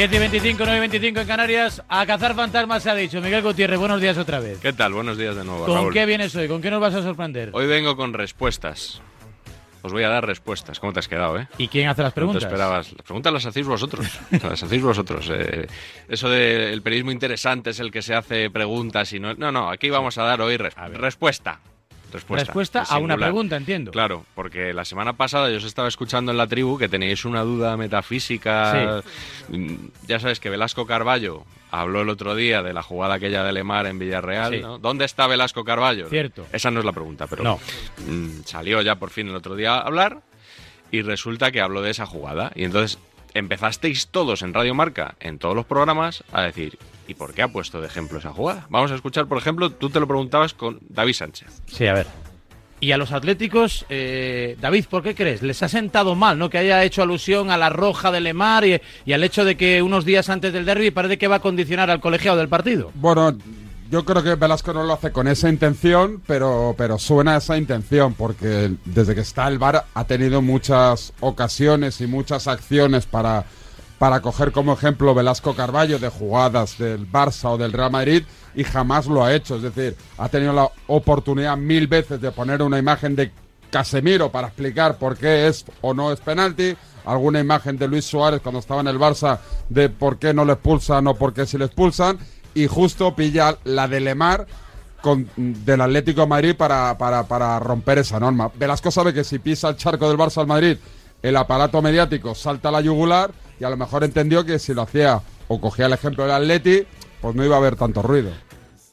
10 y 25, 9 y 25 en Canarias. A cazar fantasmas se ha dicho. Miguel Gutiérrez, buenos días otra vez. ¿Qué tal? Buenos días de nuevo. ¿Con Raúl. qué vienes hoy? ¿Con qué nos vas a sorprender? Hoy vengo con respuestas. Os voy a dar respuestas. ¿Cómo te has quedado, eh? ¿Y quién hace las No preguntas? te esperabas. Las preguntas las hacéis vosotros. las hacéis vosotros. Eh, eso del periodismo interesante es el que se hace preguntas y no. No, no. Aquí vamos a dar hoy res- respuesta. Respuesta. A una pregunta, entiendo. Claro, porque la semana pasada yo os estaba escuchando en la tribu que teníais una duda metafísica. Mm, Ya sabes que Velasco Carballo habló el otro día de la jugada aquella de Lemar en Villarreal. Sí. ¿no? ¿Dónde está Velasco Carballo? Cierto. Esa no es la pregunta, pero No. mm, salió ya por fin el otro día a hablar y resulta que habló de esa jugada. Y entonces empezasteis todos en Radio Marca, en todos los programas, a decir, ¿y por qué ha puesto de ejemplo esa jugada? Vamos a escuchar, por ejemplo, tú te lo preguntabas con David Sánchez. Sí, a ver. Y a los atléticos, eh, David, ¿por qué crees? ¿Les ha sentado mal, no? Que haya hecho alusión a la roja de Lemar y, y al hecho de que unos días antes del derby parece que va a condicionar al colegiado del partido. Bueno, yo creo que Velasco no lo hace con esa intención, pero, pero suena esa intención, porque desde que está el VAR ha tenido muchas ocasiones y muchas acciones para, para coger como ejemplo Velasco Carballo de jugadas del Barça o del Real Madrid y jamás lo ha hecho. Es decir, ha tenido la oportunidad mil veces de poner una imagen de Casemiro para explicar por qué es o no es penalti. Alguna imagen de Luis Suárez cuando estaba en el Barça de por qué no le expulsan o por qué si le expulsan. Y justo pilla la de Lemar con, del Atlético de Madrid para, para, para romper esa norma. Velasco sabe que si pisa el charco del Barça al Madrid, el aparato mediático salta a la yugular y a lo mejor entendió que si lo hacía o cogía el ejemplo del Atleti, pues no iba a haber tanto ruido.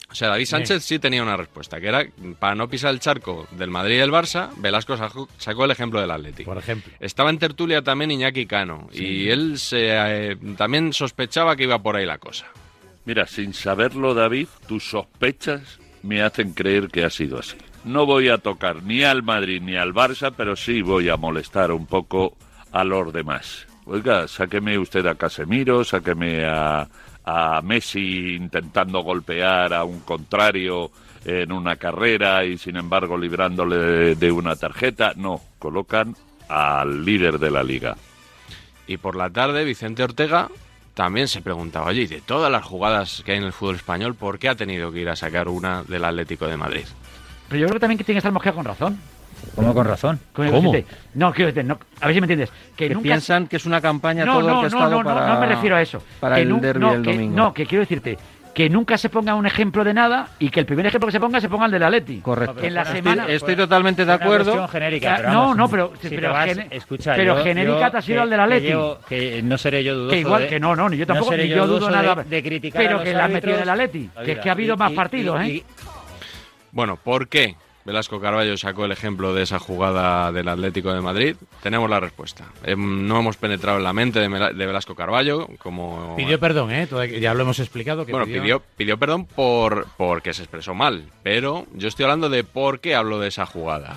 O sea, David Sánchez sí tenía una respuesta, que era para no pisar el charco del Madrid y el Barça, Velasco sacó, sacó el ejemplo del Atlético. Por ejemplo. Estaba en tertulia también Iñaki Cano y él se, eh, también sospechaba que iba por ahí la cosa. Mira, sin saberlo, David, tus sospechas me hacen creer que ha sido así. No voy a tocar ni al Madrid ni al Barça, pero sí voy a molestar un poco a los demás. Oiga, sáqueme usted a Casemiro, sáqueme a, a Messi intentando golpear a un contrario en una carrera y sin embargo librándole de, de una tarjeta. No, colocan al líder de la liga. Y por la tarde Vicente Ortega también se preguntaba, oye, y de todas las jugadas que hay en el fútbol español, ¿por qué ha tenido que ir a sacar una del Atlético de Madrid? Pero yo creo también que tiene que estar mosqueado con razón. ¿Cómo con razón? ¿Cómo? No, quiero decirte, no, a ver si me entiendes. Que, Que nunca piensan que es una campaña no, todo no, el que ha no, estado no, no, para... no me refiero a eso. Para Que el derbi no, del que, domingo. No, que quiero decirte que nunca se ponga un ejemplo de nada y que el primer ejemplo que se ponga se ponga el del Atleti. Correcto. En la Estoy- semana... Estoy, totalmente de acuerdo. genérica, pero no, vamos, no, pero- si pero vas- escucha, pero yo- genérica yo te ha sido que- el del Atleti. Que, llevo- que no seré yo dudoso Que igual de- que no, no, ni yo tampoco, ni yo dudo nada. de, de criticar pero a que la ha metido árbitros. del Atleti, que es que ha habido Y- más y- partidos, y- ¿eh? y- Bueno, ¿por qué Velasco Carballo sacó el ejemplo de esa jugada del Atlético de Madrid? Tenemos la respuesta. Em, No hemos penetrado en la mente de Mela- de Velasco Carballo, como... Pidió perdón, ¿eh? Ya lo hemos explicado. Que Bueno, pidió, pidió perdón por porque se expresó mal, pero yo estoy hablando de por qué hablo de esa jugada.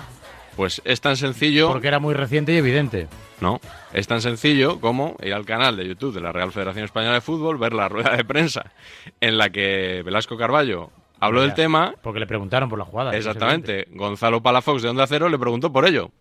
Pues es tan sencillo... Porque era muy reciente y evidente. No, es tan sencillo como ir al canal de YouTube de la Real Federación Española de Fútbol, ver la rueda de prensa en la que Velasco Carballo habló del tema. Porque le preguntaron por la jugada. Exactamente. Gonzalo Palafox de Onda Cero le preguntó por ello.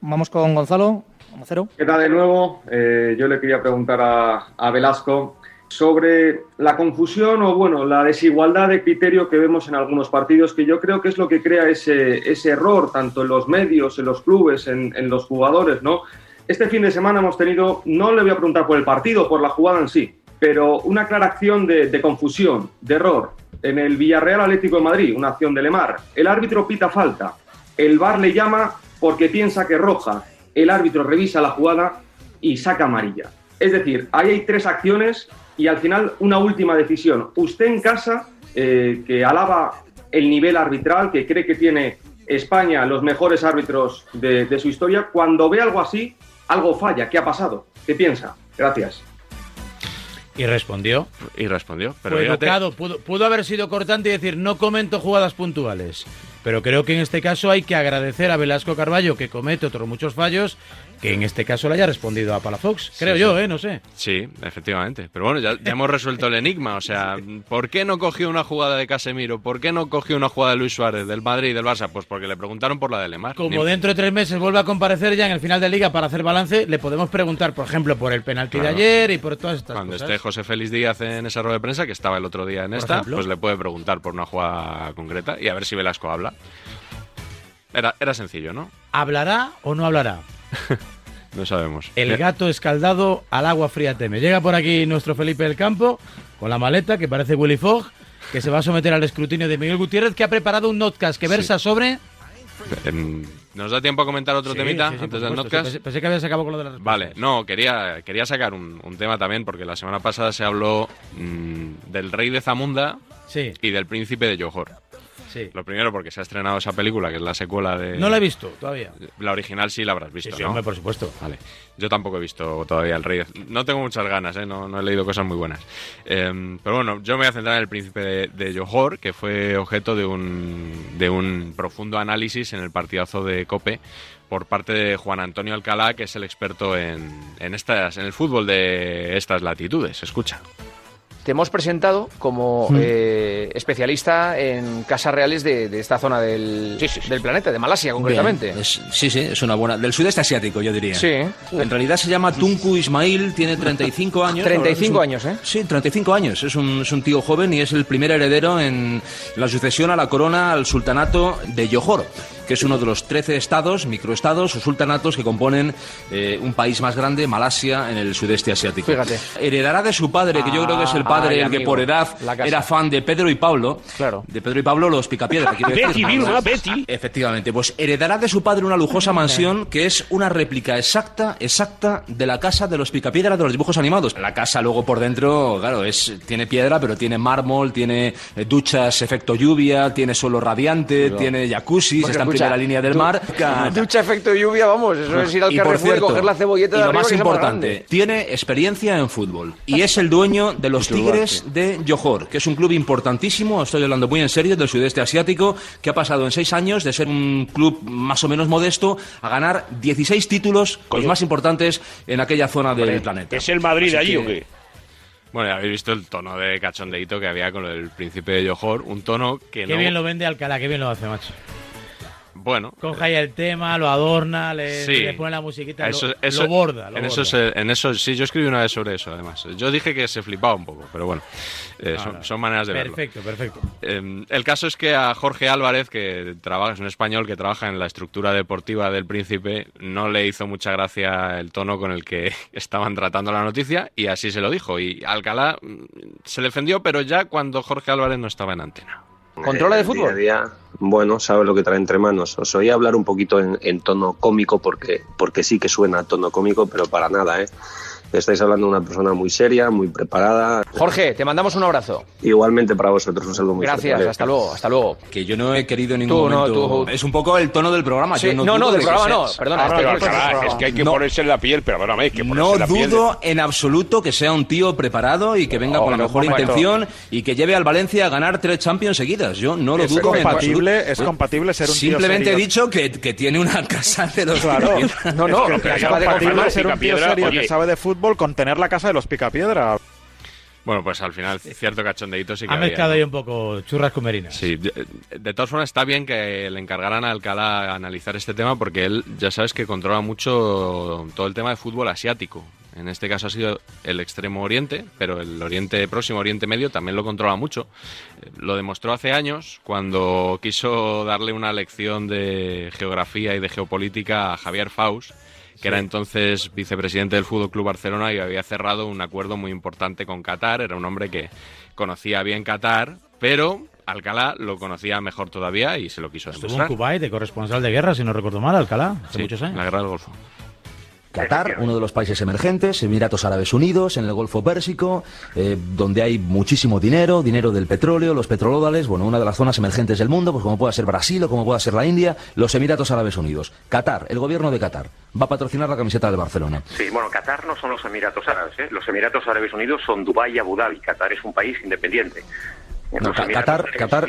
Vamos con Gonzalo. Cero. ¿Qué tal de nuevo? Eh, yo le quería preguntar a, a Velasco sobre la confusión o, bueno, la desigualdad de criterio que vemos en algunos partidos, que yo creo que es lo que crea ese, ese error, tanto en los medios, en los clubes, en, en los jugadores, ¿no? Este fin de semana hemos tenido, no le voy a preguntar por el partido, por la jugada en sí, pero una clara acción de, confusión, de error. En el Villarreal Atlético de Madrid, una acción de Lemar. El árbitro pita falta. El VAR le llama porque piensa que roja. El árbitro revisa la jugada y saca amarilla. Es decir, ahí hay tres acciones y al final una última decisión. Usted en casa, eh, que alaba el nivel arbitral, que cree que tiene España los mejores árbitros de su historia, cuando ve algo así, algo falla. ¿Qué ha pasado? ¿Qué piensa? Gracias. Y respondió. Y respondió. Pero Fue educado. Pudo, pudo haber sido cortante y decir, no comento jugadas puntuales. Pero creo que en este caso hay que agradecer a Velasco Carballo, que comete otros muchos fallos, que en este caso le haya respondido a Palafox. Creo Sí, yo, sí. ¿eh? No sé. Sí, efectivamente. Pero bueno, ya, ya hemos resuelto el enigma. O sea, ¿por qué no cogió una jugada de Casemiro? ¿Por qué no cogió una jugada de Luis Suárez, del Madrid y del Barça? Pues porque le preguntaron por la de Lemar. Como Ni- dentro de tres meses vuelve a comparecer ya en el final de liga para hacer balance, le podemos preguntar, por ejemplo, por el penalti Claro. de ayer y por todas estas Cuando cosas. esté José Félix Díaz en esa rueda de prensa, que estaba el otro día en Por esta, ejemplo. pues le puede preguntar por una jugada concreta y a ver si Velasco habla. Era, era sencillo, ¿no? ¿Hablará o no hablará? No sabemos. El gato escaldado al agua fría teme. Llega por aquí nuestro Felipe del Campo con la maleta que parece Willy Fogg, que se va a someter al escrutinio de Miguel Gutiérrez, que ha preparado un notcast que versa sobre... ¿Nos da tiempo a comentar otro Sí, temita sí, sí, antes del notcast? Pensé, que habías acabado con lo de las respuestas. Vale, no, quería, quería sacar un, un tema también, porque la semana pasada se habló mm, del rey de Zamunda y del príncipe de Johor. Sí. Lo primero porque se ha estrenado esa película, que es la secuela de... No la he visto todavía. La original sí la habrás Sí, visto, sí, ¿no? hombre, por supuesto. Vale. Yo tampoco he visto todavía El Rey. No tengo muchas ganas, ¿eh? no, no he leído cosas muy buenas. Eh, pero bueno, yo me voy a centrar en El Príncipe de, de Johor, que fue objeto de un, de un profundo análisis en el partidazo de COPE por parte de Juan Antonio Alcalá, que es el experto en, en, estas, en el fútbol de estas latitudes. Escucha. Te hemos presentado como eh, especialista en casas reales de, de esta zona del, del planeta, de Malasia concretamente. Es- sí, sí, es una buena. Del sudeste asiático, yo diría. Sí. En realidad se llama Tunku Ismail, tiene 35 años. 35 Es un- años, ¿eh? Sí, 35 años. Es un, es un tío joven y es el primer heredero en la sucesión a la corona al sultanato de Johor, que es uno de los 13 estados, microestados o sultanatos que componen eh, un país más grande, Malasia, en el sudeste asiático. Fíjate. Heredará de su padre, que yo creo que es el Ah, padre ay, el que por edad era fan de Pedro y Pablo. Claro. De Pedro y Pablo los picapiedras. Betty, Vilma, Betty. Efectivamente, pues heredará de su padre una lujosa mansión que es una réplica exacta, exacta de la casa de los picapiedra de los dibujos animados. La casa luego por dentro, claro, es tiene piedra, pero tiene mármol, tiene eh, duchas efecto lluvia, tiene suelo radiante, tiene jacuzzi, Porque escucha, primera línea del du- mar. Ducha efecto lluvia, vamos, eso es ir al Y por Carrefour y cierto, coger la cebolleta y de lo arriba más importante, grande. tiene experiencia en fútbol y es el dueño de los Tigres de Johor, que es un club importantísimo, estoy hablando muy en serio, del sudeste asiático, que ha pasado en seis años de ser un club más o menos modesto a ganar 16 títulos, los más importantes en aquella zona del planeta. ¿Es el Madrid Así allí que- o qué? Bueno, ya habéis visto el tono de cachondeito que había con el príncipe de Johor, un tono que Qué no... bien lo vende Alcalá, qué bien lo hace, macho. Bueno, Coge ahí el tema, lo adorna, le, Sí. le pone la musiquita, Eso- lo, eso- lo borda. Lo en, eso en eso sí, yo escribí una vez sobre eso, además. Yo dije que se flipaba un poco, pero bueno, eh, No, son, no. son maneras de verlo. Perfecto, perfecto. Eh, el caso es que a Jorge Álvarez, que trabaja, es un español que trabaja en la estructura deportiva del Príncipe, no le hizo mucha gracia el tono con el que estaban tratando la noticia y así se lo dijo. Y Alcalá mm, se defendió, pero ya cuando Jorge Álvarez no estaba en antena. ¿Controla de fútbol? Día a día, bueno, sabe lo que trae entre manos. Os oí hablar un poquito en, en tono cómico porque, porque sí que suena a tono cómico, pero para nada, ¿eh? Estáis hablando de una persona muy seria, muy preparada. Jorge, te mandamos un abrazo. Igualmente para vosotros, un saludo muy Gracias, fuerte, ¿vale? hasta luego, hasta luego. Que yo no he querido en ningún Tú, no, momento... tú- Es un poco el tono del programa. Sí, yo no, no, no, del de que programa no, perdona, Ahora, es que- es que hay que No. ponerse en la piel, perdóname, hay que ponerse No en la piel. dudo en absoluto que sea un tío preparado y que venga Oh, con la pero mejor intención y que lleve al Valencia a ganar tres Champions seguidas. Yo no lo Es dudo en compatible- absoluto. es compatible ser un tío Simplemente he serio. dicho que, que tiene una casa de los Claro. No, no, Es que que es acaba de compatible ser un tío serio que sabe de fútbol con tener la casa de los picapiedra. Bueno, pues al final cierto cachondeito sí que Ha había, mezclado ¿no? ahí un poco churras con merinas. Sí, de, de todas formas está bien que le encargaran a Alcalá analizar este tema porque él ya sabes que controla mucho todo el tema de fútbol asiático. En este caso ha sido el extremo oriente, pero el oriente próximo, oriente medio, también lo controla mucho. Eh, Lo demostró hace años cuando quiso darle una lección de geografía y de geopolítica a Javier Faust, que era entonces vicepresidente del Fútbol Club Barcelona y había cerrado un acuerdo muy importante con Qatar. Era un hombre que conocía bien Qatar, pero Alcalá lo conocía mejor todavía y se lo quiso Estuvo en demostrar. Kuwait de corresponsal de guerra, si no recuerdo mal, Alcalá, hace Sí, muchos años. la guerra del Golfo. Qatar, uno de los países emergentes, Emiratos Árabes Unidos, en el Golfo Pérsico, eh, donde hay muchísimo dinero, dinero del petróleo, los petrodólares, bueno, una de las zonas emergentes del mundo, pues como pueda ser Brasil o como pueda ser la India, los Emiratos Árabes Unidos. Qatar, el gobierno de Qatar, va a patrocinar la camiseta del Barcelona. Sí, bueno, Qatar no son los Emiratos Árabes. ¿eh? Los Emiratos Árabes Unidos son Dubái y Abu Dhabi. Qatar es un país independiente. No, Qatar, Qatar,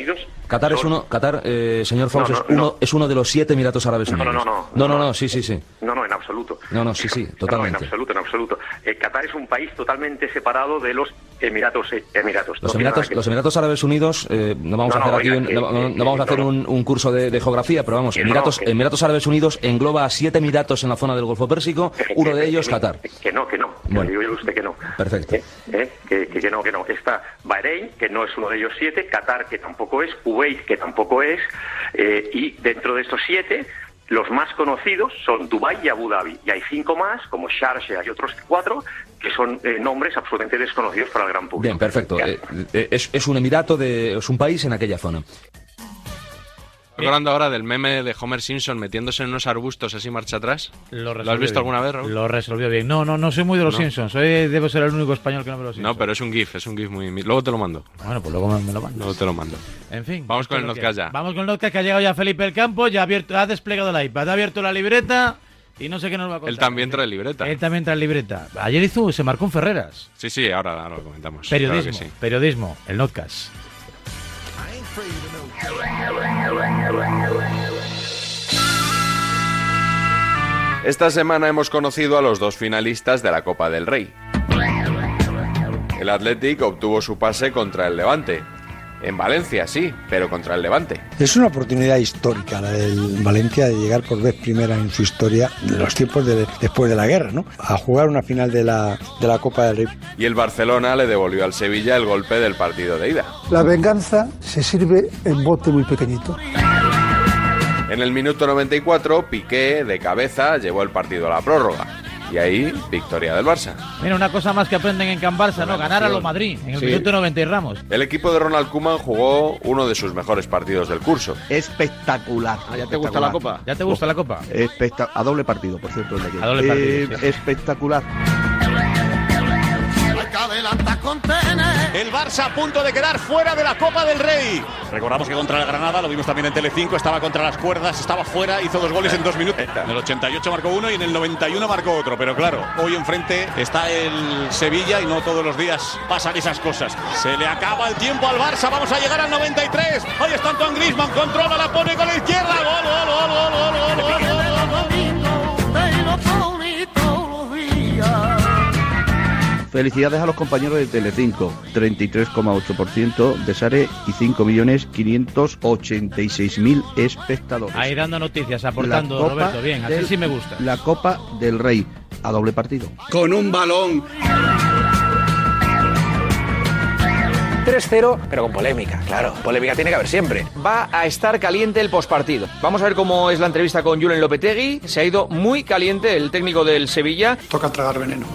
Qatar es uno, Qatar, eh, señor Faust, No, es, no, uno, es uno de los siete Emiratos Árabes Unidos. no, no. no, no, no, sí, sí, sí. No, no, en absoluto. No, no, sí, sí, No, en totalmente. absoluto, en absoluto. Eh, Qatar es un país totalmente separado de los Emiratos. eh, Emiratos. Los Emiratos, que- los Emiratos Árabes Unidos, eh, no vamos a hacer no, aquí, no, vamos a hacer un, curso de, de geografía, pero vamos, no, Emiratos, que- Emiratos Árabes Unidos engloba a siete Emiratos en la zona del Golfo Pérsico, uno de ellos Qatar. Que no, que no. Bueno. Digo yo a usted que no. Perfecto. ¿eh? Que- que no, que no. Está Bahrein, que no es uno de ellos siete, Qatar, que tampoco es, Kuwait, que tampoco es, eh, y dentro de estos siete, los más conocidos son Dubái y Abu Dhabi. Y hay cinco más, como Sharjah y otros cuatro, que son eh, nombres absolutamente desconocidos para el gran público. Bien, perfecto. Eh, es, es un emirato, de, es un país en aquella zona. Estoy hablando ahora del meme de Homer Simpson metiéndose en unos arbustos así marcha atrás. Lo, has resolvió visto bien. alguna vez, Raúl? Lo resolvió bien. No, no, no soy muy de los No. Simpsons. Soy, debo ser el único español que no ve los Simpsons. No, pero es un GIF, es un GIF muy... Luego te lo mando. Bueno, pues luego me, me lo mandas. Luego te lo mando. En fin. Vamos con el lo Notcast ya. Vamos con el Notcast que ha llegado ya Felipe el Campo, ya ha, abierto, ha desplegado el iPad, ha abierto la libreta y no sé qué nos va a contar. Él también trae libreta. Él también trae libreta. Ayer hizo, se marcó un Ferreras. Sí, sí, ahora, ahora lo comentamos. Periodismo, Claro sí. periodismo, el Notcast. Esta semana hemos conocido a los dos finalistas de la Copa del Rey. El Athletic obtuvo su pase contra el Levante. En Valencia, sí, pero contra el Levante. Es una oportunidad histórica la del Valencia de llegar por vez primera en su historia, en los tiempos de, después de la guerra, ¿no? A jugar una final de la, de la Copa del Rey. Y el Barcelona le devolvió al Sevilla el golpe del partido de ida. La venganza se sirve en bote muy pequeñito. En el minuto 94, Piqué, de cabeza, llevó el partido a la prórroga. Y ahí, victoria del Barça. Mira, una cosa más que aprenden en Can Barça, ¿no? Ganar a lo Madrid en el Sí. minuto 90 y Ramos. El equipo de Ronald Koeman jugó uno de sus mejores partidos del curso. Espectacular. ¿Ya te gusta la copa? ¿Ya te gusta la copa? Especta- a doble partido, por cierto. el de ayer. A doble partido, Eh, sí. Espectacular. El Barça a punto de quedar fuera de la Copa del Rey. Recordamos que contra el Granada, lo vimos también en Telecinco, estaba contra las cuerdas, estaba fuera, hizo dos goles en dos minutos. En el 88 marcó uno y en el 91 marcó otro. Pero claro, hoy enfrente está el Sevilla y no todos los días pasan esas cosas. Se le acaba el tiempo al Barça, vamos a llegar al 93. Ahí está Antoine Griezmann, controla, la pone con la izquierda. Gol, gol, gol, gol, gol, gol, gol, gol, Felicidades a los compañeros de Telecinco. 33,8% de Sare y 5.586.000 espectadores. Ahí dando noticias, aportando, Roberto. Bien, así sí me gusta. La Copa del Rey a doble partido. Con un balón. 3-0, pero con polémica, claro. Polémica tiene que haber siempre. Va a estar caliente el pospartido. Vamos a ver cómo es la entrevista con Julen Lopetegui. Se ha ido muy caliente el técnico del Sevilla. Toca tragar veneno.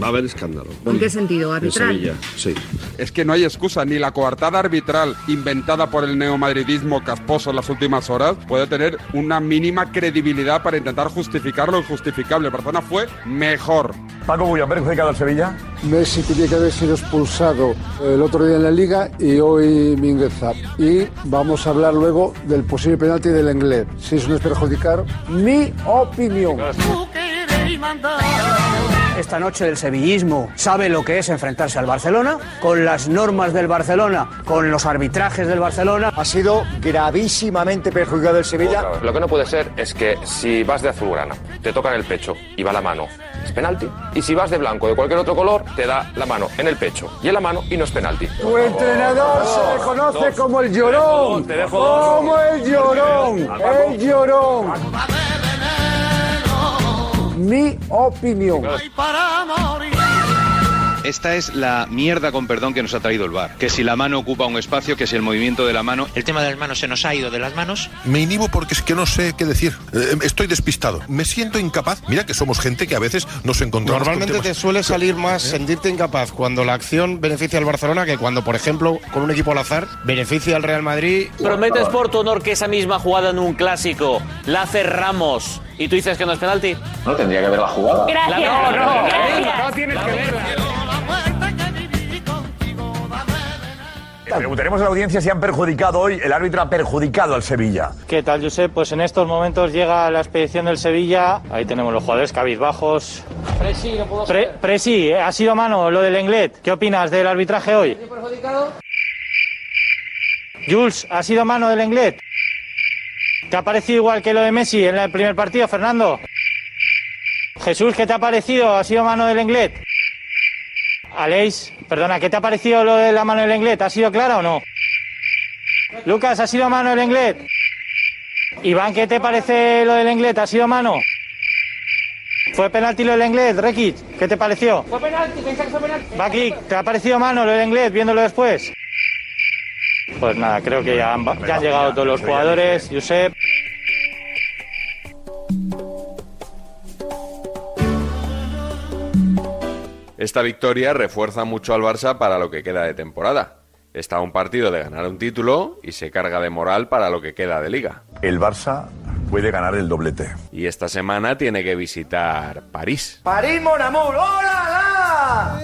Va a haber escándalo. ¿En qué sentido? ¿Arbitral? sí. Es que no hay excusa, ni la coartada arbitral inventada por el neomadridismo casposo en las últimas horas puede tener una mínima credibilidad para intentar justificar lo injustificable. Barcelona fue mejor. Paco Bullo, ¿ha perjudicado al Sevilla? Messi tenía que haber sido expulsado el otro día en la liga y hoy Mingueza. Y vamos a hablar luego del posible penalti del inglés. Si eso no es perjudicar, mi opinión. Esta noche el sevillismo sabe lo que es enfrentarse al Barcelona, con las normas del Barcelona, con los arbitrajes del Barcelona. Ha sido gravísimamente perjudicado el Sevilla. Lo que no puede ser es que si vas de azulgrana, te tocan el pecho y va la mano, es penalti. Y si vas de blanco, de cualquier otro color, te da la mano en el pecho y en la mano y no es penalti. Tu entrenador se le conoce como el llorón. Te dejo dos. Como el llorón. El llorón. Mi opinión. Esta es la mierda con perdón que nos ha traído el bar. Que si la mano ocupa un espacio, que si el movimiento de la mano. El tema de las manos se nos ha ido de las manos. Me inhibo porque es que no sé qué decir. Eh, estoy despistado. Me siento incapaz. Mira que somos gente que a veces nos encontramos. con Normalmente te suele salir más sentirte incapaz cuando la acción beneficia al Barcelona que cuando, por ejemplo, con un equipo al azar, beneficia al Real Madrid. ¿Prometes por tu honor que esa misma jugada en un clásico la hace Ramos y tú dices que no es penalti? No tendría que ver la jugada. Gracias. No, no, Gracias. no tienes que verla. Preguntaremos a la audiencia si han perjudicado hoy, el árbitro ha perjudicado al Sevilla. ¿Qué tal, Josep? Pues en estos momentos llega la expedición del Sevilla. Ahí tenemos los jugadores cabizbajos. Presi, no puedo Pre- Presi, ¿eh? ha sido mano lo del Englet. ¿Qué opinas del arbitraje hoy? perjudicado? Jules, ¿ha sido mano del Englet? ¿Te ha parecido igual que lo de Messi en el primer partido, Fernando? Jesús, ¿qué te ha parecido? ¿Ha sido mano del Englet? Aleix, perdona, ¿qué te ha parecido lo de la mano del Englet? ¿Ha sido clara o no? Lucas, ¿ha sido mano del Englet? Iván, ¿qué te parece lo del Englet? ¿Ha sido mano? ¿Fue penalti lo del Englet, Rekic? ¿Qué te pareció? Fue penalti, pensa que fue penalti. Bakik, ¿te ha parecido mano lo del Englet viéndolo después? Pues nada, creo que ya han, ya han llegado todos los jugadores. Josep. Esta victoria refuerza mucho al Barça para lo que queda de temporada. Está un partido de ganar un título y se carga de moral para lo que queda de liga. El Barça puede ganar el doblete. Y esta semana tiene que visitar París. París, mon amour, ¡hola!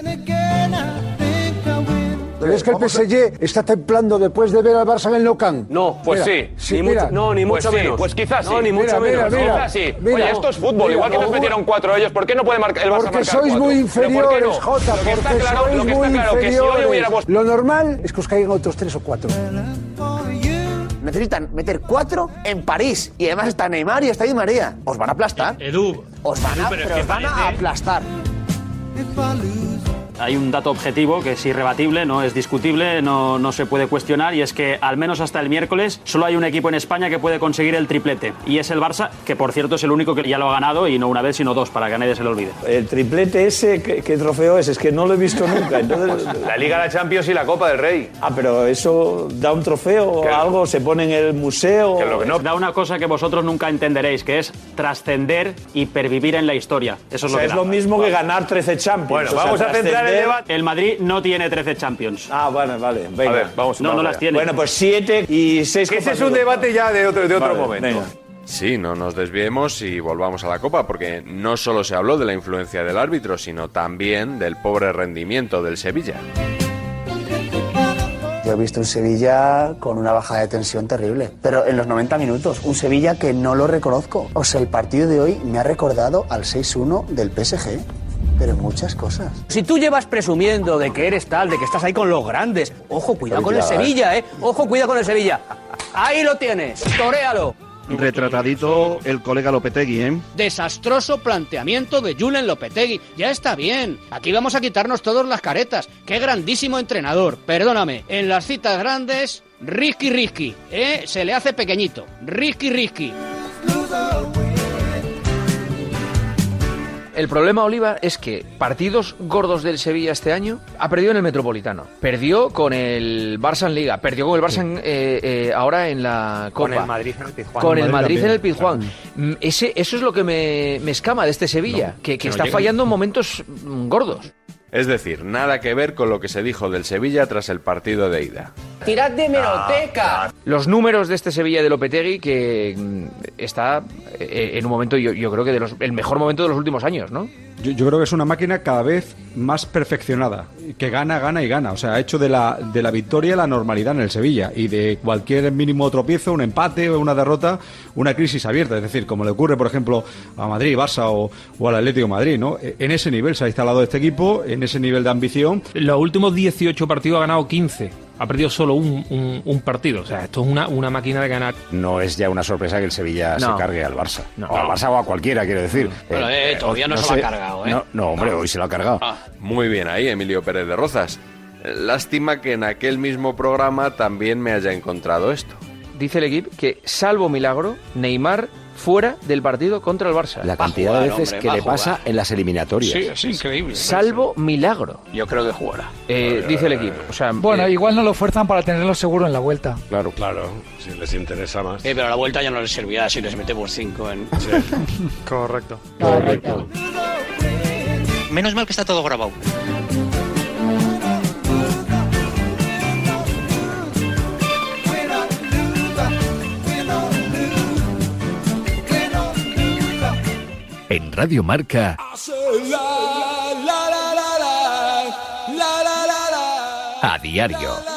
¿Ves que el PSG está templando después de ver al Barça en el Nou Camp? No, pues Mira, sí. Ni mira. mucho- no, ni Pues mucho sí, menos. Pues quizás No, sí. ni mucho Mira, menos. mira, mira. Quizás sí. Mira, Oye, esto es fútbol. mira, Igual que nos metieron cuatro ellos, ¿por qué no puede marcar el Barça Porque marcar sois cuatro? muy ¿Pero inferiores, no? Jota, porque claro, sois muy claro, si inferiores. hubiéramos Lo normal es que os caigan otros tres o cuatro. Necesitan meter cuatro en París. Y además está Neymar y está Di María. Os van a aplastar. Edu. Os van a, Edu, pero es pero os van a parece- aplastar. Hay un dato objetivo que es irrebatible, no es discutible, no, no se puede cuestionar y es que al menos hasta el miércoles solo hay un equipo en España que puede conseguir el triplete y es el Barça, que por cierto es el único que ya lo ha ganado y no una vez sino dos para que a nadie se lo olvide. El triplete ese, ¿qué, qué trofeo es? Es que no lo he visto nunca. Entonces, La Liga, la Champions y la Copa del Rey. ah, pero eso da un trofeo o algo, se pone en el museo. Da una cosa que vosotros nunca entenderéis, que es trascender y pervivir en la historia. Eso O es sea, lo que es da. lo mismo que ganar 13 Champions. Bueno, O sea, vamos a centrar el trascender- debate. El Madrid no tiene 13 Champions. Ah, bueno, vale. Venga. A ver, vamos- No, no las allá. tiene. Bueno, pues 7 y 6 Que ese es un debate ya de otro, de otro momento. Sí, no nos desviemos y volvamos a la Copa, porque no solo se habló de la influencia del árbitro, sino también del pobre rendimiento del Sevilla. Yo he visto un Sevilla con una bajada de tensión terrible. Pero en los 90 minutos, un Sevilla que no lo reconozco. O sea, el partido de hoy me ha recordado al 6-1 del PSG. Pero muchas cosas. Si tú llevas presumiendo de que eres tal, de que estás ahí con los grandes, ojo, cuidado con el Sevilla, ¿eh? Ojo, cuidado con el Sevilla. Ahí lo tienes, toréalo. Retratadito el colega Lopetegui, ¿eh? Desastroso planteamiento de Julen Lopetegui. Ya está bien. Aquí vamos a quitarnos todas las caretas. Qué grandísimo entrenador. Perdóname. En las citas grandes, risky risky. ¿Eh? Se le hace pequeñito. Risky risky. El problema, Oliva, es que partidos gordos del Sevilla este año ha perdido en el Metropolitano. Perdió con el Barça en Liga. Perdió con el Barça en, eh, eh, ahora en la Copa. Con el Madrid en el Pizjuán. Con el Madrid en el Pizjuán. Mm, Ese, eso es lo que me, me escama de este Sevilla, que, que que no está llega. fallando en momentos mm, gordos. Es decir, nada que ver con lo que se dijo del Sevilla tras el partido de ida. Tirad de meroteca. Los números de este Sevilla de Lopetegui que mm, está eh, en un momento, yo, yo creo que de los, el mejor momento de los últimos años, ¿no? Yo, creo que es una máquina cada vez más perfeccionada, que gana, gana y gana. O sea, ha hecho de la, de la victoria la normalidad en el Sevilla y de cualquier mínimo tropiezo, un empate o una derrota, una crisis abierta. Es decir, como le ocurre, por ejemplo, a Madrid, Barça o, o al Atlético Madrid, ¿no? E- En ese nivel se ha instalado este equipo, en ese nivel de ambición. Los últimos 18 partidos ha ganado 15. Ha perdido solo un, un- un partido. O sea, esto es una, una máquina de ganar. No es ya una sorpresa que el Sevilla No. se cargue al Barça. No. o al Barça o a cualquiera, quiero decir. Bueno, eh, todavía no se lo ha cargado, ¿eh? No, no, hombre, hoy se lo ha cargado. Muy bien ahí, Emilio Pérez de Rozas. Lástima que en aquel mismo programa también me haya encontrado esto. Dice el equipo que, salvo milagro, Neymar fuera del partido contra el Barça. La cantidad de veces que le pasa en las eliminatorias. es increíble. Salvo milagro. Yo creo que jugará. Eh, dice el equipo. O sea, Bueno, eh, igual no lo fuerzan para tenerlo seguro en la vuelta. Claro, claro. Si les interesa más. Eh, pero a la vuelta ya no les servirá si les metemos cinco en. Correcto. Menos mal que está todo grabado. Radio Marca, a diario.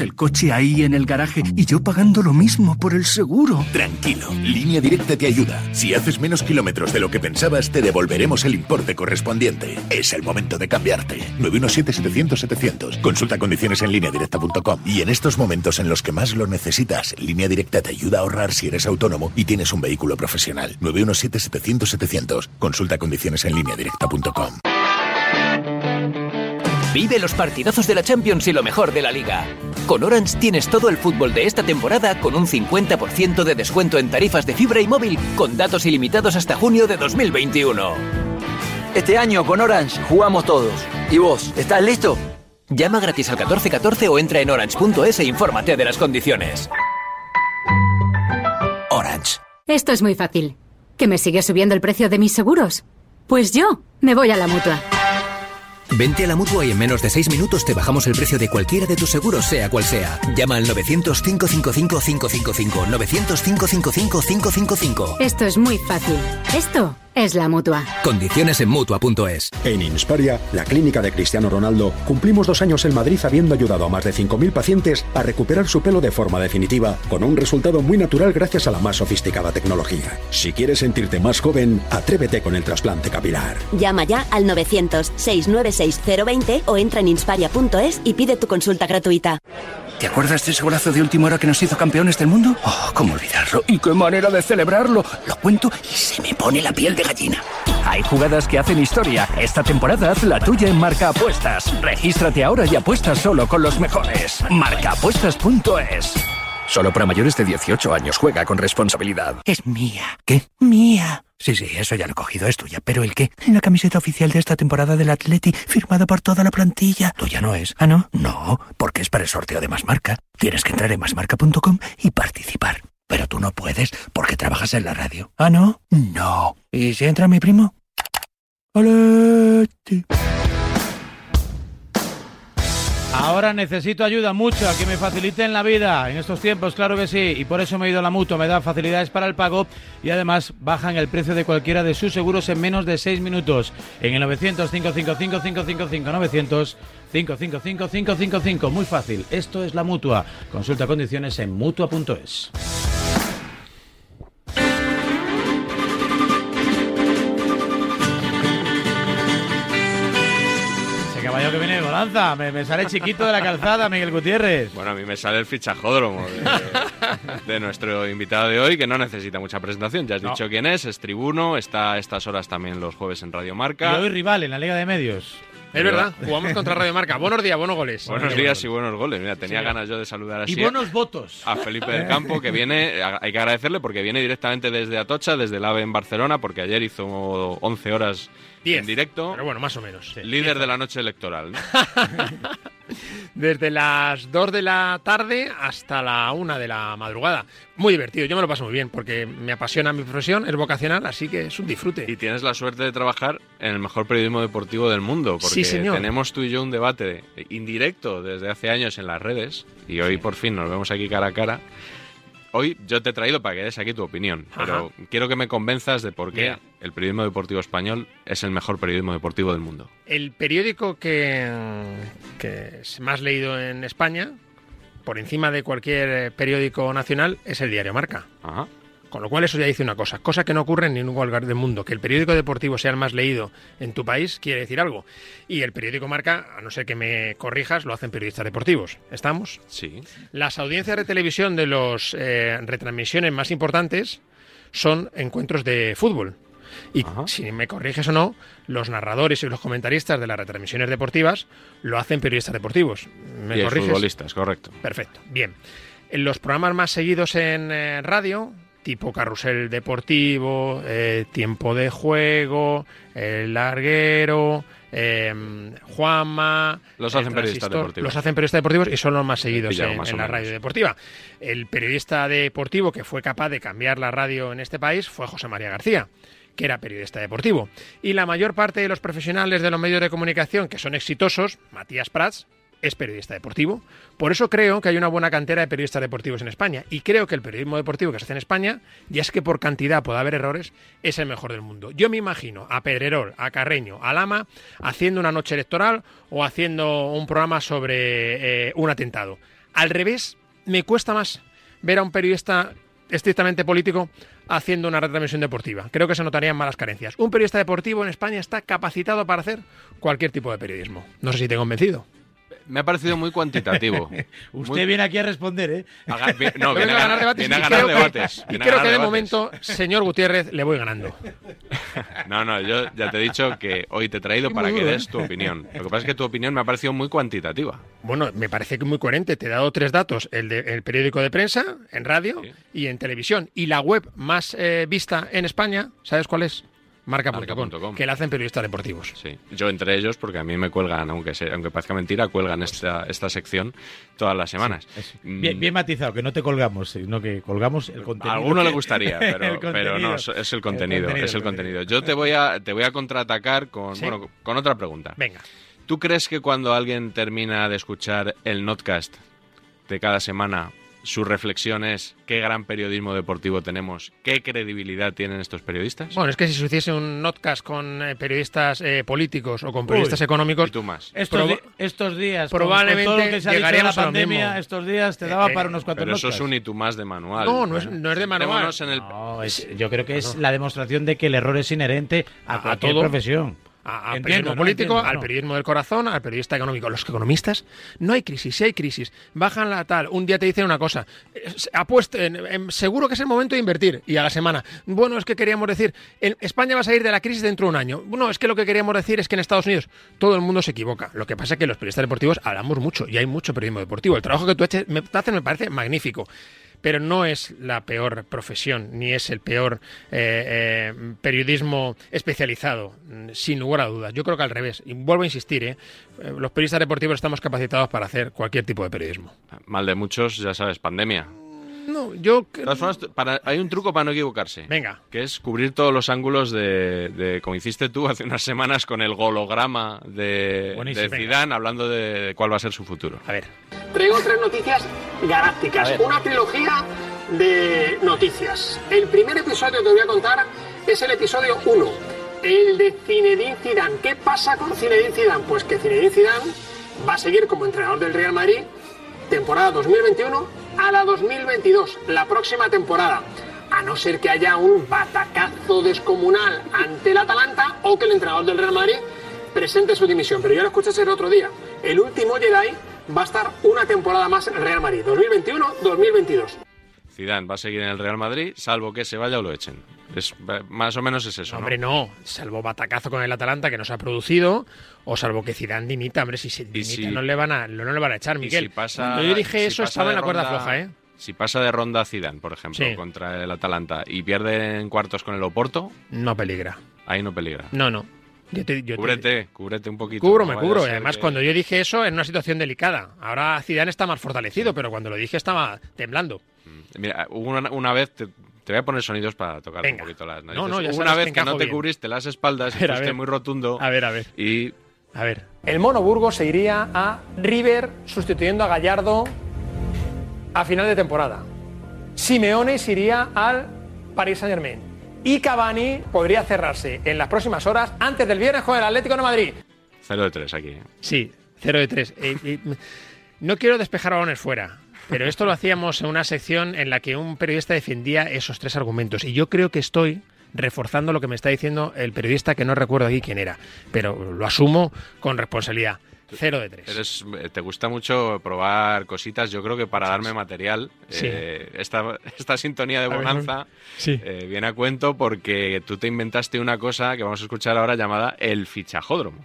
El coche ahí en el garaje y yo pagando lo mismo por el seguro. Tranquilo, Línea Directa te ayuda. Si haces menos kilómetros de lo que pensabas, te devolveremos el importe correspondiente. Es el momento de cambiarte. 917-700-700. Consulta condiciones en lineadirecta.com. Y en estos momentos en los que más lo necesitas, Línea Directa te ayuda a ahorrar si eres autónomo y tienes un vehículo profesional. 917-700-700. Consulta condiciones en lineadirecta.com. Vive los partidazos de la Champions y lo mejor de la liga. Con Orange tienes todo el fútbol de esta temporada con un 50% de descuento en tarifas de fibra y móvil con datos ilimitados hasta junio de 2021. Este año con Orange jugamos todos. ¿Y vos, estás listo? Llama gratis al 1414 o entra en orange.es e infórmate de las condiciones. Orange. Esto es muy fácil. ¿Que me sigue subiendo el precio de mis seguros? Pues yo me voy a la mutua. Vente a la mutua y en menos de 6 minutos te bajamos el precio de cualquiera de tus seguros, sea cual sea. Llama al 900-555-555. 900-555-555. Esto es muy fácil. Esto es la mutua. Condiciones en mutua.es. En Insparia, la clínica de Cristiano Ronaldo, cumplimos dos años en Madrid habiendo ayudado a más de 5.000 pacientes a recuperar su pelo de forma definitiva, con un resultado muy natural gracias a la más sofisticada tecnología. Si quieres sentirte más joven, atrévete con el trasplante capilar. Llama ya al 900-696-020 o entra en insparia.es y pide tu consulta gratuita. ¿Te acuerdas de ese golazo de última hora que nos hizo campeones del mundo? Oh, cómo olvidarlo. ¿Y qué manera de celebrarlo? Lo cuento y se me pone la piel de gallina. Hay jugadas que hacen historia. Esta temporada haz la tuya en Marca Apuestas. Regístrate ahora y apuesta solo con los mejores. Marcaapuestas.es. Solo para mayores de 18 años. Juega con responsabilidad. Es mía. ¿Qué? Mía. Sí, sí, eso ya lo he cogido, es tuya. ¿Pero el qué? La camiseta oficial de esta temporada del Atleti, firmada por toda la plantilla. Tuya no es. ¿Ah, no? No, porque es para el sorteo de Más Marca. Tienes que entrar en masmarca.com y participar. Pero tú no puedes porque trabajas en la radio. ¿Ah, no? No. ¿Y si entra mi primo? Atleti. Ahora necesito ayuda mucho a que me faciliten la vida en estos tiempos, claro que sí, y por eso me he ido a la mutua, me da facilidades para el pago y además bajan el precio de cualquiera de sus seguros en menos de 6 minutos. En el 900 555 555 900 555 555, muy fácil. Esto es la mutua. Consulta condiciones en mutua.es. que viene de Bonanza. Me, me, sale chiquito de la calzada, Miguel Gutiérrez. Bueno, a mí me sale el fichajódromo de, de nuestro invitado de hoy, que no necesita mucha presentación. Ya has No. dicho quién es, es tribuno, está a estas horas también los jueves en Radio Marca. Y hoy rival en la Liga de Medios. Es verdad, jugamos contra Radio Marca. Buenos días, buenos goles. Buenos días y buenos goles. Mira, tenía Sí. ganas yo de saludar así Y buenos votos. a Felipe del Campo, que viene, a- hay que agradecerle porque viene directamente desde Atocha, desde el AVE en Barcelona, porque ayer hizo 11 horas Diez. en directo. Pero bueno, más o menos. Líder de la noche electoral, ¿no? Desde las 2 de la tarde hasta la 1 de la madrugada. Muy divertido, yo me lo paso muy bien porque me apasiona mi profesión, es vocacional, así que es un disfrute. Y tienes la suerte de trabajar en el mejor periodismo deportivo del mundo, porque Sí, señor. tenemos tú y yo un debate indirecto desde hace años en las redes, y hoy por fin nos vemos aquí cara a cara. Hoy yo te he traído para que des aquí tu opinión, pero quiero que me convenzas de por qué Mira. el periodismo deportivo español es el mejor periodismo deportivo del mundo. El periódico que, que es más leído en España, por encima de cualquier periódico nacional, es el Diario Marca. Con lo cual eso ya dice una cosa, cosa que no ocurre en ningún lugar del mundo. Que el periódico deportivo sea el más leído en tu país quiere decir algo. Y el periódico Marca, a no ser que me corrijas, lo hacen periodistas deportivos. ¿Estamos? Sí. Las audiencias de televisión de las retransmisiones más importantes son encuentros de fútbol. Y si me corriges o no, los narradores y los comentaristas de las retransmisiones deportivas lo hacen periodistas deportivos. ¿Me y corriges? futbolistas, correcto. Perfecto, bien. En los programas más seguidos en eh, radio, tipo Carrusel Deportivo, eh, Tiempo de Juego, El Larguero, eh, Juanma... Los hacen periodistas deportivos. Los hacen periodistas deportivos y son los más seguidos en, más en la radio deportiva. El periodista deportivo que fue capaz de cambiar la radio en este país fue José María García que era periodista deportivo. Y la mayor parte de los profesionales de los medios de comunicación que son exitosos, Matías Prats, es periodista deportivo. Por eso creo que hay una buena cantera de periodistas deportivos en España. Y creo que el periodismo deportivo que se hace en España, ya es que por cantidad puede haber errores, es el mejor del mundo. Yo me imagino a Pedrerol, a Carreño, a Lama, haciendo una noche electoral o haciendo un programa sobre eh, un atentado. Al revés, me cuesta más ver a un periodista estrictamente político haciendo una retransmisión deportiva. Creo que se notarían malas carencias. Un periodista deportivo en España está capacitado para hacer cualquier tipo de periodismo. No sé si te he convencido. Me ha parecido muy cuantitativo. Usted Muy- viene aquí a responder, ¿eh? Haga- vi- no, viene a ganar, debates viene a y ganar creo que- debates. Y viene a creo ganar que de debates. momento, señor Gutiérrez, le voy ganando. No, no, yo ya te he dicho que hoy te he traído para que duro, des ¿eh? tu opinión. Lo que pasa es que tu opinión me ha parecido muy cuantitativa. Bueno, me parece que muy coherente. Te he dado tres datos: el, de- el periódico de prensa, en radio y en televisión. Y la web más eh, vista en España, ¿sabes cuál es? Marca.com, que la hacen periodistas deportivos. Sí, yo entre ellos, porque a mí me cuelgan, aunque sea, aunque parezca mentira, cuelgan esta, esta sección todas las semanas. Mm, Bien, bien matizado, que no te colgamos, sino que colgamos el A contenido. alguno le que- gustaría, el pero, no, es el contenido, contenido, es el el contenido. Yo te voy a, te voy a contraatacar con, ¿Sí? bueno, con otra pregunta. Venga. ¿Tú crees que cuando alguien termina de escuchar el notcast de cada semana, su reflexión es qué gran periodismo deportivo tenemos, qué credibilidad tienen estos periodistas? Bueno, es que si se hiciese un notcast con eh, periodistas eh, políticos o con periodistas Uy, económicos, y tú más. Estos, di- estos días, probablemente con todo lo que se ha dicho de la llegaríamos a lo pandemia, mismo. estos días te daba Eh, para unos cuantos Pero eso es un y tú más de manual. No, no es- no es de manual. centrémonos en el- No, es- yo creo que es la demostración de que el error es inherente a, A- a cualquier todo. profesión. A- al Entiendo, periodismo ¿no? político, Entiendo, al no. periodismo del corazón, al periodista económico. Los economistas, no hay crisis, si hay crisis, bajan la tal, un día te dicen una cosa, apuesten, seguro que es el momento de invertir, y a la semana, bueno, es que queríamos decir, en- España va a salir de la crisis dentro de un año. Bueno, es que lo que queríamos decir es que en Estados Unidos todo el mundo se equivoca. Lo que pasa es que los periodistas deportivos hablamos mucho, y hay mucho periodismo deportivo. El trabajo que tú haces me parece magnífico. Pero no es la peor profesión, ni es el peor eh, eh, periodismo especializado, sin lugar a dudas. Yo creo que al revés. Y vuelvo a insistir, ¿eh? Eh, los periodistas deportivos estamos capacitados para hacer cualquier tipo de periodismo. Mal de muchos, ya sabes, pandemia. No, yo... Formas, para- hay un truco para no equivocarse. Venga. Que es cubrir todos los ángulos de, de- como hiciste tú hace unas semanas con el golograma de, de Zidane hablando de, de cuál va a ser su futuro. A ver. Traigo tres noticias galácticas, una trilogía de noticias. El primer episodio que te voy a contar es el episodio 1, el de Zinedine Zidane. ¿Qué pasa con Zinedine Zidane? Pues que Zinedine Zidane va a seguir como entrenador del Real Madrid temporada 2021 a la 2022, la próxima temporada. A no ser que haya un batacazo descomunal ante el Atalanta o que el entrenador del Real Madrid presente su dimisión. Pero ya lo escuchaste el otro día. El último Jedi va a estar una temporada más en Real Madrid, 2021-2022. Zidane va a seguir en el Real Madrid, salvo que se vaya o lo echen. Es, más o menos es eso, ¿no? Hombre, no, salvo batacazo con el Atalanta que no se ha producido, o salvo que Zidane dimita, hombre, si se dimita si- no, le van a, no le van a echar, Miguel. si pasa- Cuando yo dije si eso estaba en la cuerda floja, ¿eh? Si pasa de ronda Zidane, por ejemplo, Sí. contra el Atalanta y pierde en cuartos con el Oporto, No peligra. ahí no peligra. No, no. Yo te, yo te- Cúbrete, cúbrete un poquito. Cubro, no cubro. Y además, que- cuando yo dije eso, en una situación delicada. Ahora Zidane está más fortalecido, pero cuando lo dije estaba temblando. Mira, hubo una, una vez, te, te voy a poner sonidos para tocar Venga. un poquito las No, narices. no, ya Hubo sabes una vez que que, no te bien. cubriste las espaldas y fuiste muy rotundo. A ver, a ver. Y A ver. El Mono Burgos se iría a River sustituyendo a Gallardo a final de temporada. Simeone se iría al Paris Saint Germain. Y Cavani podría cerrarse en las próximas horas antes del viernes con el Atlético de Madrid. 0 de 3 aquí. ¿eh? Sí, 0 de 3. no quiero despejar balones fuera, pero esto lo hacíamos en una sección en la que un periodista defendía esos tres argumentos. Y yo creo que estoy reforzando lo que me está diciendo el periodista que no recuerdo aquí quién era, pero lo asumo con responsabilidad. 0 de 3. Eres, eh, te gusta mucho probar cositas, yo creo que para darme material. Sí. eh, esta, esta sintonía de bonanza sí. eh, viene a cuento porque tú te inventaste una cosa que vamos a escuchar ahora llamada el fichajódromo.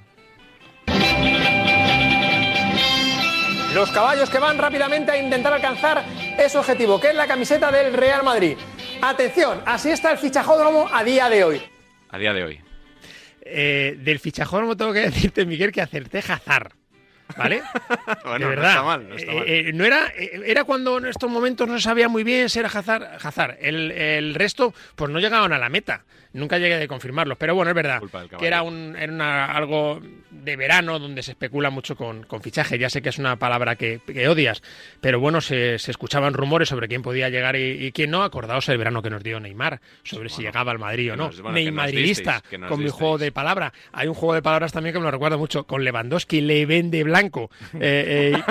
Los caballos que van rápidamente a intentar alcanzar ese objetivo, que es la camiseta del Real Madrid. Atención, así está el fichajódromo a día de hoy. A día de hoy. Eh, del fichajódromo tengo que decirte, Miguel, que acerté Hazard. ¿Vale? Bueno, de no verdad. está mal, no está Eh, mal. eh, no era, eh, era cuando en estos momentos no sabía muy bien si era Hazard. Hazard. El, el resto, pues no llegaban a la meta. Nunca llegué a confirmarlos. Pero bueno, es verdad que era, un, era una- algo de verano donde se especula mucho con, con fichaje. Ya sé que es una palabra que, que odias, pero bueno, se, se escuchaban rumores sobre quién podía llegar y, y quién no. Acordaos el verano que nos dio Neymar sobre si llegaba al Madrid o no. bueno, Neymarilista disteis, con mi juego de palabra. Hay un juego de palabras también que me lo recuerda mucho con Lewandowski, le vende blanco blanco, eh, eh,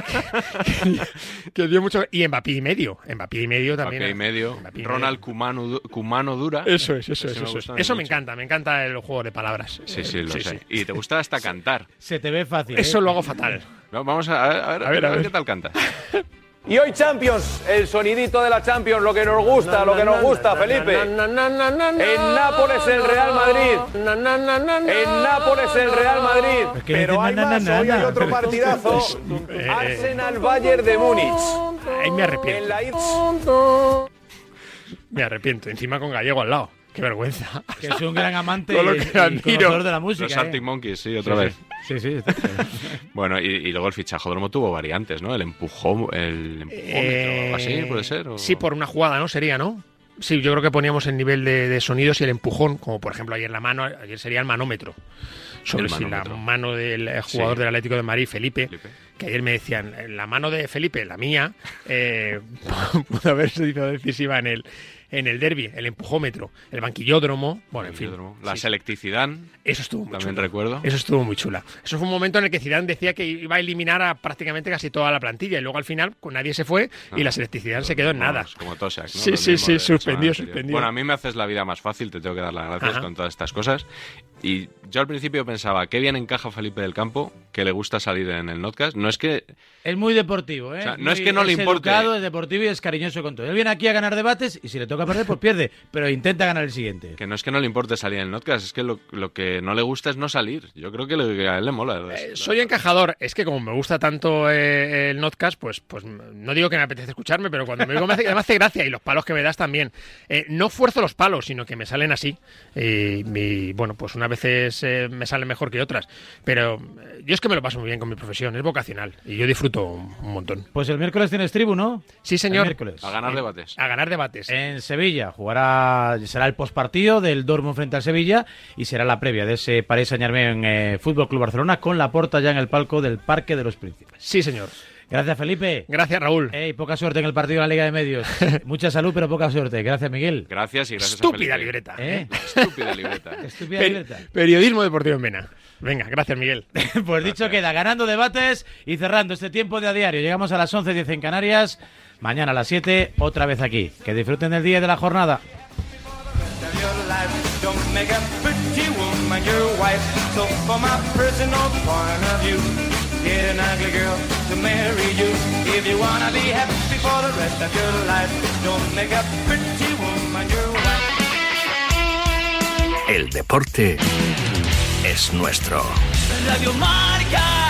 que, que dio mucho... Y Mbappé y medio, Mbappé y medio también. Mbappé y medio. Mbappé y Ronald Kumano, Kumano Dura. Eso es, eso es, me eso es. Eso me mucho. encanta, me encanta el juego de palabras. Sí, Eh, sí, lo sé. Y te gusta hasta cantar. Se te ve fácil. ¿eh? Eso lo hago fatal. Vamos a, a ver, a ver, A ver, a ver. qué tal cantas. Y hoy Champions, el sonidito de la Champions, lo que nos gusta, lo que nos gusta, Felipe. En Nápoles el Real Madrid. En Nápoles el Real Madrid. Pero hay más, hoy hay otro partidazo. Eh, Arsenal Bayern de Múnich. Ahí me arrepiento. Me arrepiento. Encima con Gallego al lado. Qué vergüenza. Que es un gran amante Con lo y, que y conocedor de la música. Los ¿eh? Arctic Monkeys, sí, otra Sí, vez. Sí, sí. Bueno, y, y luego el fichajódromo tuvo variantes, ¿no? El empujón, el empujón, o algo así, puede ser. o- Eh, Sí, por una jugada, ¿no? Sería, ¿no? Sí, yo creo que poníamos el nivel de, de sonidos y el empujón, como por ejemplo ayer la mano, ayer sería el manómetro. Sobre El si la mano del eh, jugador Sí. del Atlético de Madrid, Felipe, que ayer me decían, "Eh, la mano de Felipe, la mía, eh, pudo haber sido decisiva en el, en el derby, el empujómetro, el banquillódromo, bueno, en fin. La Sí, selecticidad. Eso estuvo muy También chulo. recuerdo. Eso estuvo muy chula. Eso fue un momento en el que Zidane decía que iba a eliminar a prácticamente casi toda la plantilla y luego al final con nadie se fue y la selectividad se quedó en nada. Como ¿no? Sí, Lo sí, sí, suspendió, suspendió. Bueno, a mí me haces la vida más fácil, te tengo que dar las gracias Ajá. con todas estas cosas. Y yo al principio pensaba, qué bien encaja Felipe del Campo, que le gusta salir en el notcast. No es que... Es muy deportivo, ¿eh? O sea, no Muy- es que no le importe. educado, es deportivo y es cariñoso con todo. Él viene aquí a ganar debates y si le toca perder, pues pierde. Pero intenta ganar el siguiente. Que no es que no le importe salir en el notcast, es que lo, lo que no le gusta es no salir. Yo creo que, lo que a él le mola. Eh, soy encajador. Es que como me gusta tanto eh, el notcast, pues, pues no digo que me apetece escucharme, pero cuando me digo me hace, me hace gracia y los palos que me das también. Eh, no fuerzo los palos, sino que me salen así. Y, y, bueno, pues unas veces eh, me salen mejor que otras. Pero yo es que me lo paso muy bien con mi profesión, es vocacional y yo disfruto un, un montón. Pues el miércoles tienes tribu, ¿no? Sí, señor. El miércoles. A ganar debates. A ganar debates. En Sevilla jugará, será el postpartido del Dortmund frente al Sevilla y será la previa de ese Paris Saint Germain eh, Fútbol Club Barcelona con la porta ya en el palco del Parque de los Príncipes. Sí, señor. Gracias, Felipe. Gracias, Raúl. Ey, poca suerte en el partido de la Liga de Medios. Mucha salud, pero poca suerte. Gracias, Miguel. Gracias y gracias Estúpida a Felipe. libreta. ¿Eh? Estúpida libreta. Estúpida Per- libreta. periodismo deportivo en Vena. Venga, gracias, Miguel. Pues dicho queda, ganando debates y cerrando este tiempo de a diario. Llegamos a las 11.10 en Canarias. Mañana a las 7, otra vez aquí. Que disfruten del día y de la jornada. Don't make a pretty woman your wife. So for my personal point of view, get an ugly girl to marry you. If you wanna be happy for the rest of your life, don't make a pretty woman your wife. El deporte es nuestro. Radio Marca.